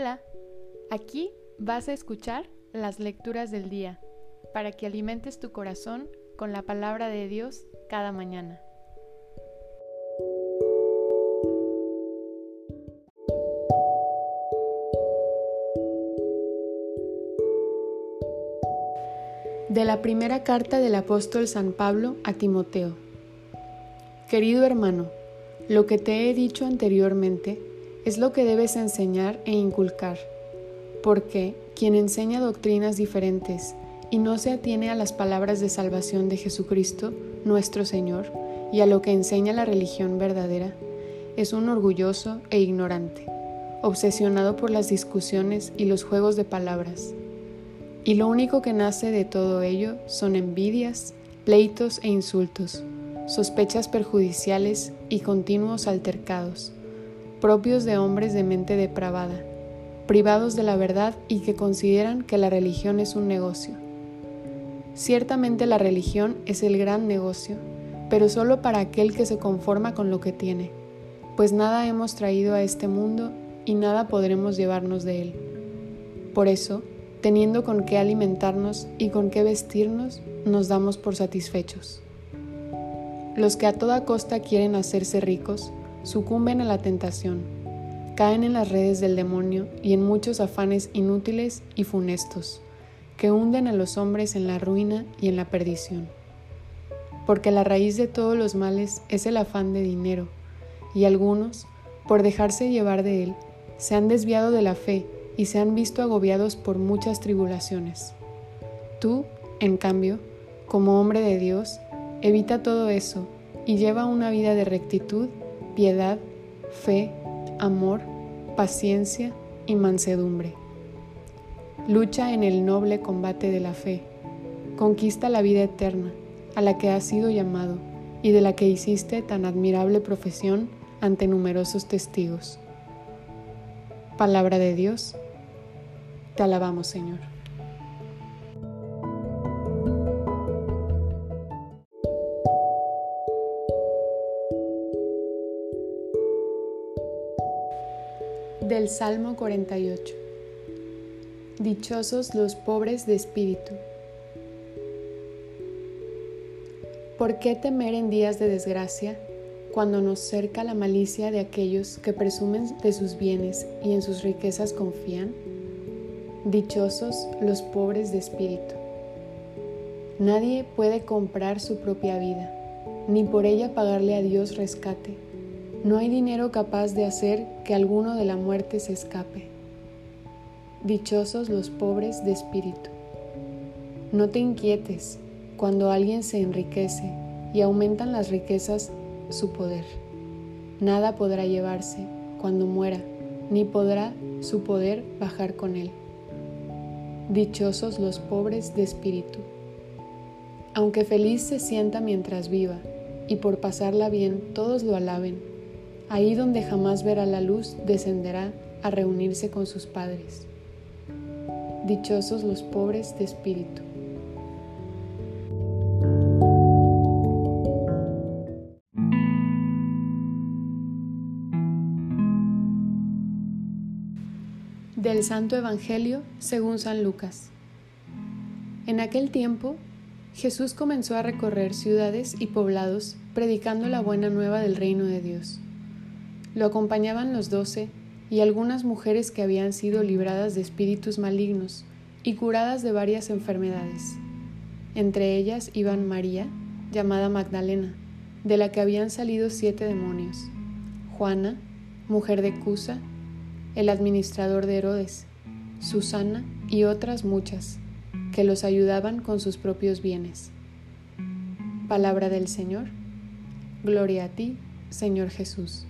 Hola, aquí vas a escuchar las lecturas del día para que alimentes tu corazón con la palabra de Dios cada mañana. De la primera carta del apóstol San Pablo a Timoteo. Querido hermano, lo que te he dicho anteriormente es lo que debes enseñar e inculcar, porque quien enseña doctrinas diferentes y no se atiene a las palabras de salvación de Jesucristo, nuestro Señor, y a lo que enseña la religión verdadera, es un orgulloso e ignorante, obsesionado por las discusiones y los juegos de palabras. Y lo único que nace de todo ello son envidias, pleitos e insultos, sospechas perjudiciales y continuos altercados propios de hombres de mente depravada, privados de la verdad y que consideran que la religión es un negocio. Ciertamente la religión es el gran negocio, pero solo para aquel que se conforma con lo que tiene, pues nada hemos traído a este mundo y nada podremos llevarnos de él. Por eso, teniendo con qué alimentarnos y con qué vestirnos, nos damos por satisfechos. Los que a toda costa quieren hacerse ricos, sucumben a la tentación, caen en las redes del demonio y en muchos afanes inútiles y funestos, que hunden a los hombres en la ruina y en la perdición. Porque la raíz de todos los males es el afán de dinero, y algunos, por dejarse llevar de él, se han desviado de la fe y se han visto agobiados por muchas tribulaciones. Tú, en cambio, como hombre de Dios, evita todo eso y lleva una vida de rectitud piedad, fe, amor, paciencia y mansedumbre. Lucha en el noble combate de la fe. Conquista la vida eterna, a la que has sido llamado y de la que hiciste tan admirable profesión ante numerosos testigos. Palabra de Dios. Te alabamos, Señor. Del Salmo 48. Dichosos los pobres de espíritu. ¿Por qué temer en días de desgracia cuando nos cerca la malicia de aquellos que presumen de sus bienes y en sus riquezas confían? Dichosos los pobres de espíritu. Nadie puede comprar su propia vida, ni por ella pagarle a Dios rescate no hay dinero capaz de hacer que alguno de la muerte se escape. Dichosos los pobres de espíritu. No te inquietes cuando alguien se enriquece y aumentan las riquezas su poder. Nada podrá llevarse cuando muera, ni podrá su poder bajar con él. Dichosos los pobres de espíritu. Aunque feliz se sienta mientras viva, y por pasarla bien todos lo alaben, ahí donde jamás verá la luz, descenderá a reunirse con sus padres. Dichosos los pobres de espíritu. Del Santo Evangelio según San Lucas. En aquel tiempo, Jesús comenzó a recorrer ciudades y poblados predicando la buena nueva del reino de Dios lo acompañaban los doce y algunas mujeres que habían sido libradas de espíritus malignos y curadas de varias enfermedades. Entre ellas iban María, llamada Magdalena, de la que habían salido siete demonios, Juana, mujer de Cusa, el administrador de Herodes, Susana y otras muchas, que los ayudaban con sus propios bienes. Palabra del Señor. Gloria a ti, Señor Jesús.